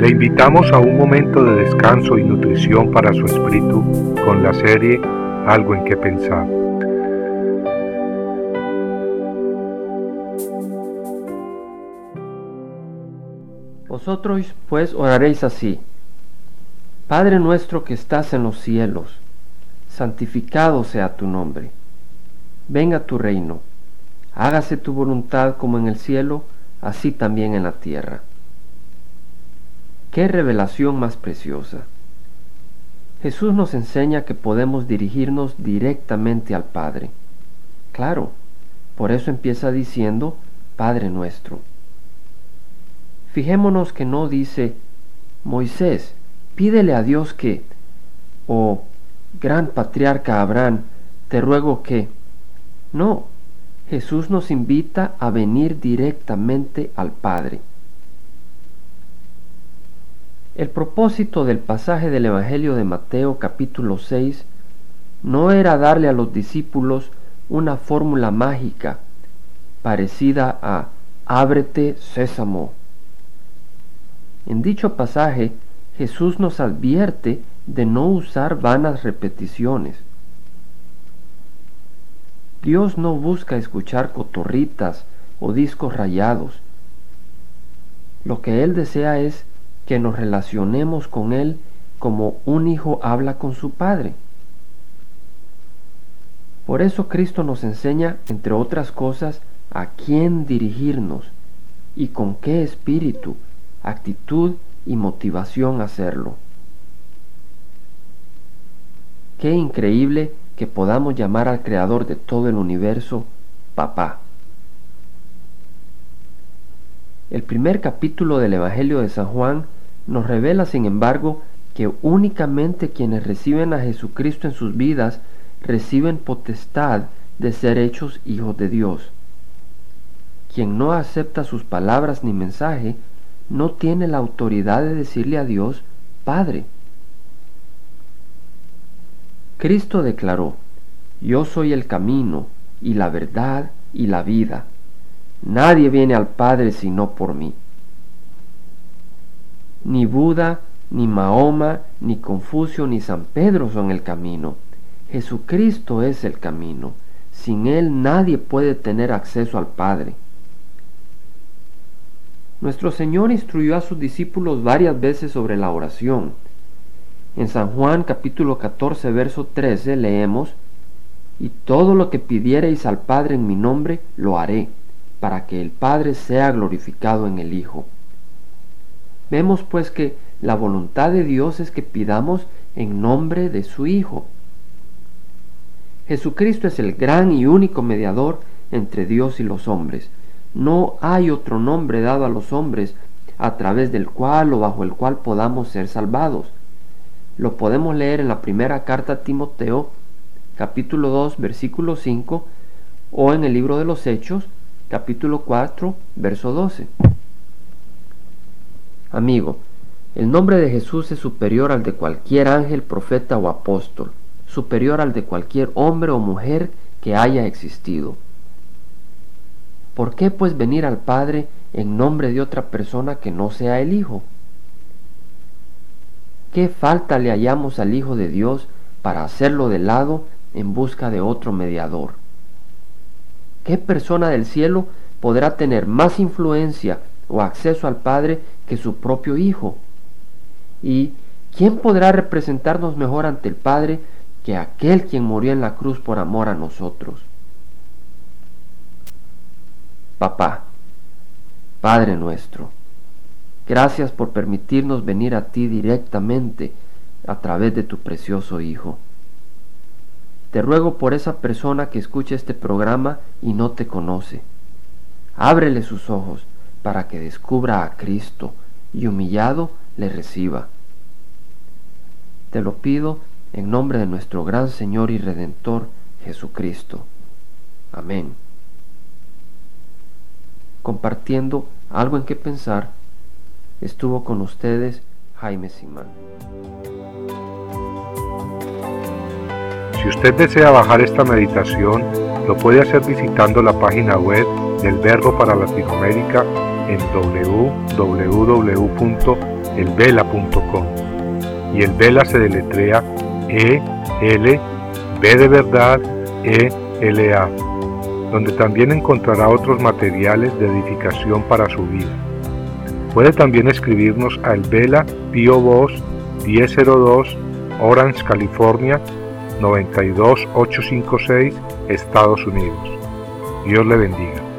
Le invitamos a un momento de descanso y nutrición para su espíritu con la serie Algo en que pensar. Vosotros pues oraréis así. Padre nuestro que estás en los cielos, santificado sea tu nombre. Venga tu reino. Hágase tu voluntad como en el cielo, así también en la tierra. Qué revelación más preciosa. Jesús nos enseña que podemos dirigirnos directamente al Padre. Claro, por eso empieza diciendo Padre nuestro. Fijémonos que no dice Moisés, pídele a Dios que, o gran patriarca Abraham, te ruego que. No, Jesús nos invita a venir directamente al Padre. El propósito del pasaje del Evangelio de Mateo capítulo 6 no era darle a los discípulos una fórmula mágica parecida a ábrete sésamo. En dicho pasaje Jesús nos advierte de no usar vanas repeticiones. Dios no busca escuchar cotorritas o discos rayados. Lo que Él desea es que nos relacionemos con Él como un hijo habla con su Padre. Por eso Cristo nos enseña, entre otras cosas, a quién dirigirnos y con qué espíritu, actitud y motivación hacerlo. Qué increíble que podamos llamar al Creador de todo el universo Papá. El primer capítulo del Evangelio de San Juan nos revela, sin embargo, que únicamente quienes reciben a Jesucristo en sus vidas reciben potestad de ser hechos hijos de Dios. Quien no acepta sus palabras ni mensaje no tiene la autoridad de decirle a Dios, Padre. Cristo declaró, Yo soy el camino y la verdad y la vida. Nadie viene al Padre sino por mí. Ni Buda, ni Mahoma, ni Confucio, ni San Pedro son el camino. Jesucristo es el camino. Sin Él nadie puede tener acceso al Padre. Nuestro Señor instruyó a sus discípulos varias veces sobre la oración. En San Juan capítulo 14, verso 13 leemos, Y todo lo que pidiereis al Padre en mi nombre, lo haré, para que el Padre sea glorificado en el Hijo. Vemos pues que la voluntad de Dios es que pidamos en nombre de su Hijo. Jesucristo es el gran y único mediador entre Dios y los hombres. No hay otro nombre dado a los hombres a través del cual o bajo el cual podamos ser salvados. Lo podemos leer en la primera carta a Timoteo, capítulo 2, versículo 5, o en el libro de los Hechos, capítulo 4, verso 12. Amigo, el nombre de Jesús es superior al de cualquier ángel, profeta o apóstol, superior al de cualquier hombre o mujer que haya existido. ¿Por qué pues venir al Padre en nombre de otra persona que no sea el Hijo? ¿Qué falta le hallamos al Hijo de Dios para hacerlo de lado en busca de otro mediador? ¿Qué persona del cielo podrá tener más influencia o acceso al Padre que su propio Hijo. ¿Y quién podrá representarnos mejor ante el Padre que aquel quien murió en la cruz por amor a nosotros? Papá, Padre nuestro, gracias por permitirnos venir a ti directamente a través de tu precioso Hijo. Te ruego por esa persona que escucha este programa y no te conoce. Ábrele sus ojos para que descubra a Cristo y humillado le reciba. Te lo pido en nombre de nuestro gran Señor y Redentor Jesucristo. Amén. Compartiendo algo en que pensar, estuvo con ustedes Jaime Simán. Si usted desea bajar esta meditación, lo puede hacer visitando la página web del Verbo para Latinoamérica en www.elverbo.org elvela.com. Y el Vela se deletrea E L B de verdad E L A, donde también encontrará otros materiales de edificación para su vida. Puede también escribirnos a El Vela Pio Box 1002 Orange, California 92856, Estados Unidos. Dios le bendiga.